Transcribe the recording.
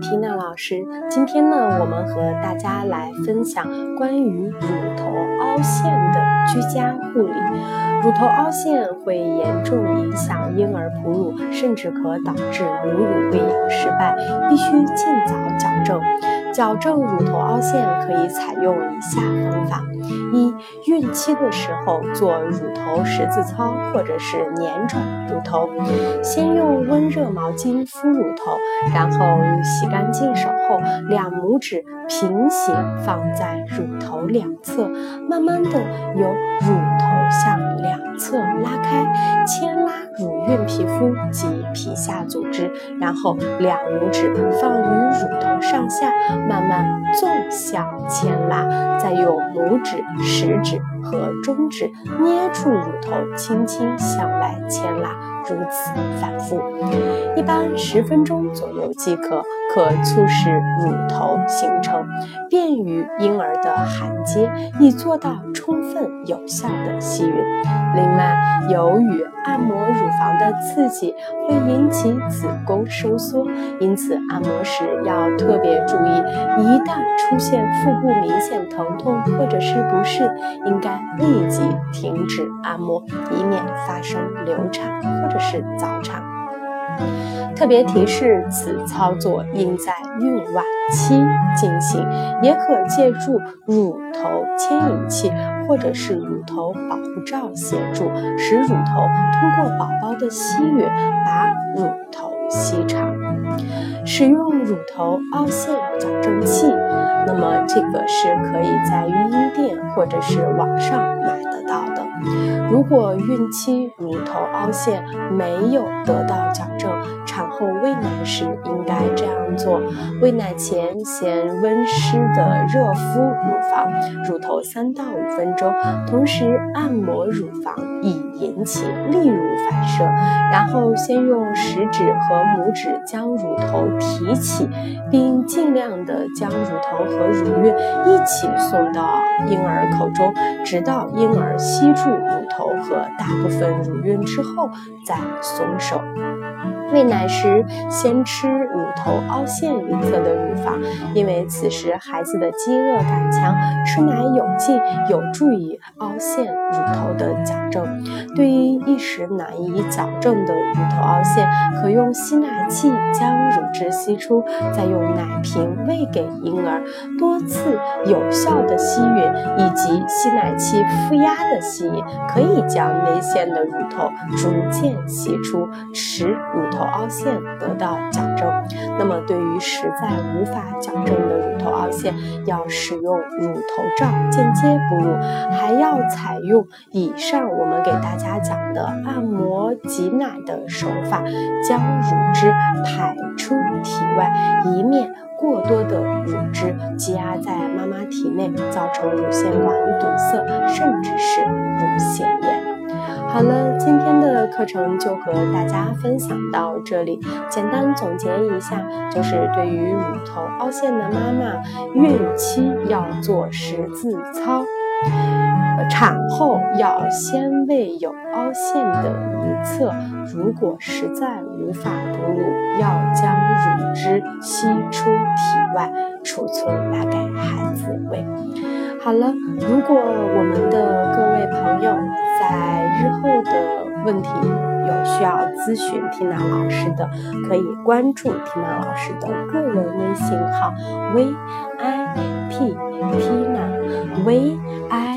Tina 老师。今天呢，我们和大家来分享关于乳头凹陷居家护理。乳头凹陷会严重影响婴儿哺乳，甚至可导致母乳喂养失败，必须尽早矫正。矫正乳头凹陷可以采用以下方法：一、孕期的时候做乳头十字操，或者是捻转乳头。先用温热毛巾敷乳头，然后洗干净手后，两拇指平行放在乳头两侧，慢慢的由乳乳晕皮肤及皮下组织，然后两拇指放于乳头上下。慢慢纵向牵拉，再用拇指、食指和中指捏住乳头，轻轻向外牵拉，如此反复，一般十分钟左右即可，可促使乳头形成，便于婴儿的含接，以做到充分有效的吸吮。另外，由于按摩乳房的刺激会引起子宫收缩，因此按摩时要特别注意，一旦出现腹部明显疼痛或者是不适，应该立即停止按摩，以免发生流产或者是早产。特别提示：此操作应在孕晚期进行，也可借助乳头牵引器或者是乳头保护罩协助，使乳头通过宝宝的吸吮把乳头吸长。使用乳头凹陷矫正器，那么这个是可以在育婴店或者是网上买得到。如果孕期乳头凹陷没有得到矫正，产后喂奶时应该这样做：喂奶前先温湿的热敷乳房，乳头三到五分钟，同时按摩乳房以引起泌乳反射，然后先用食指和拇指将乳头提起，并尽量的将乳头和乳晕一起送到婴儿口中，直到婴儿吸住乳头和大部分乳晕之后再松手。喂奶时，先吃乳头凹陷一侧的乳房，因为此时孩子的饥饿感强，吃奶有劲，有助于凹陷乳头的矫正。对于一时难以矫正的乳头凹陷，可用吸奶器将乳汁吸出，再用奶瓶喂给婴儿。多次有效的吸吮以及吸奶器负压的吸引，可以将内陷的乳头逐渐吸出，使乳头。凹陷得到矫正，那么对于实在无法矫正的乳头凹陷，要使用乳头罩间接哺乳，还要采用以上我们给大家讲的按摩挤奶的手法，将乳汁排出体外，以免过多的乳汁积压在妈妈体内，造成乳腺管堵塞，甚至是乳腺炎。好了，今天课程就和大家分享到这里。简单总结一下，就是对于乳头凹陷的妈妈，孕期要做十字操，产后要先喂有凹陷的一侧。如果实在无法哺乳，要将乳汁吸出体外，储存来给孩子喂。好了，如果我们的各位朋友在日后的问题有需要咨询缇娜老师的，可以关注缇娜老师的个人微信号 v i p 缇娜 v i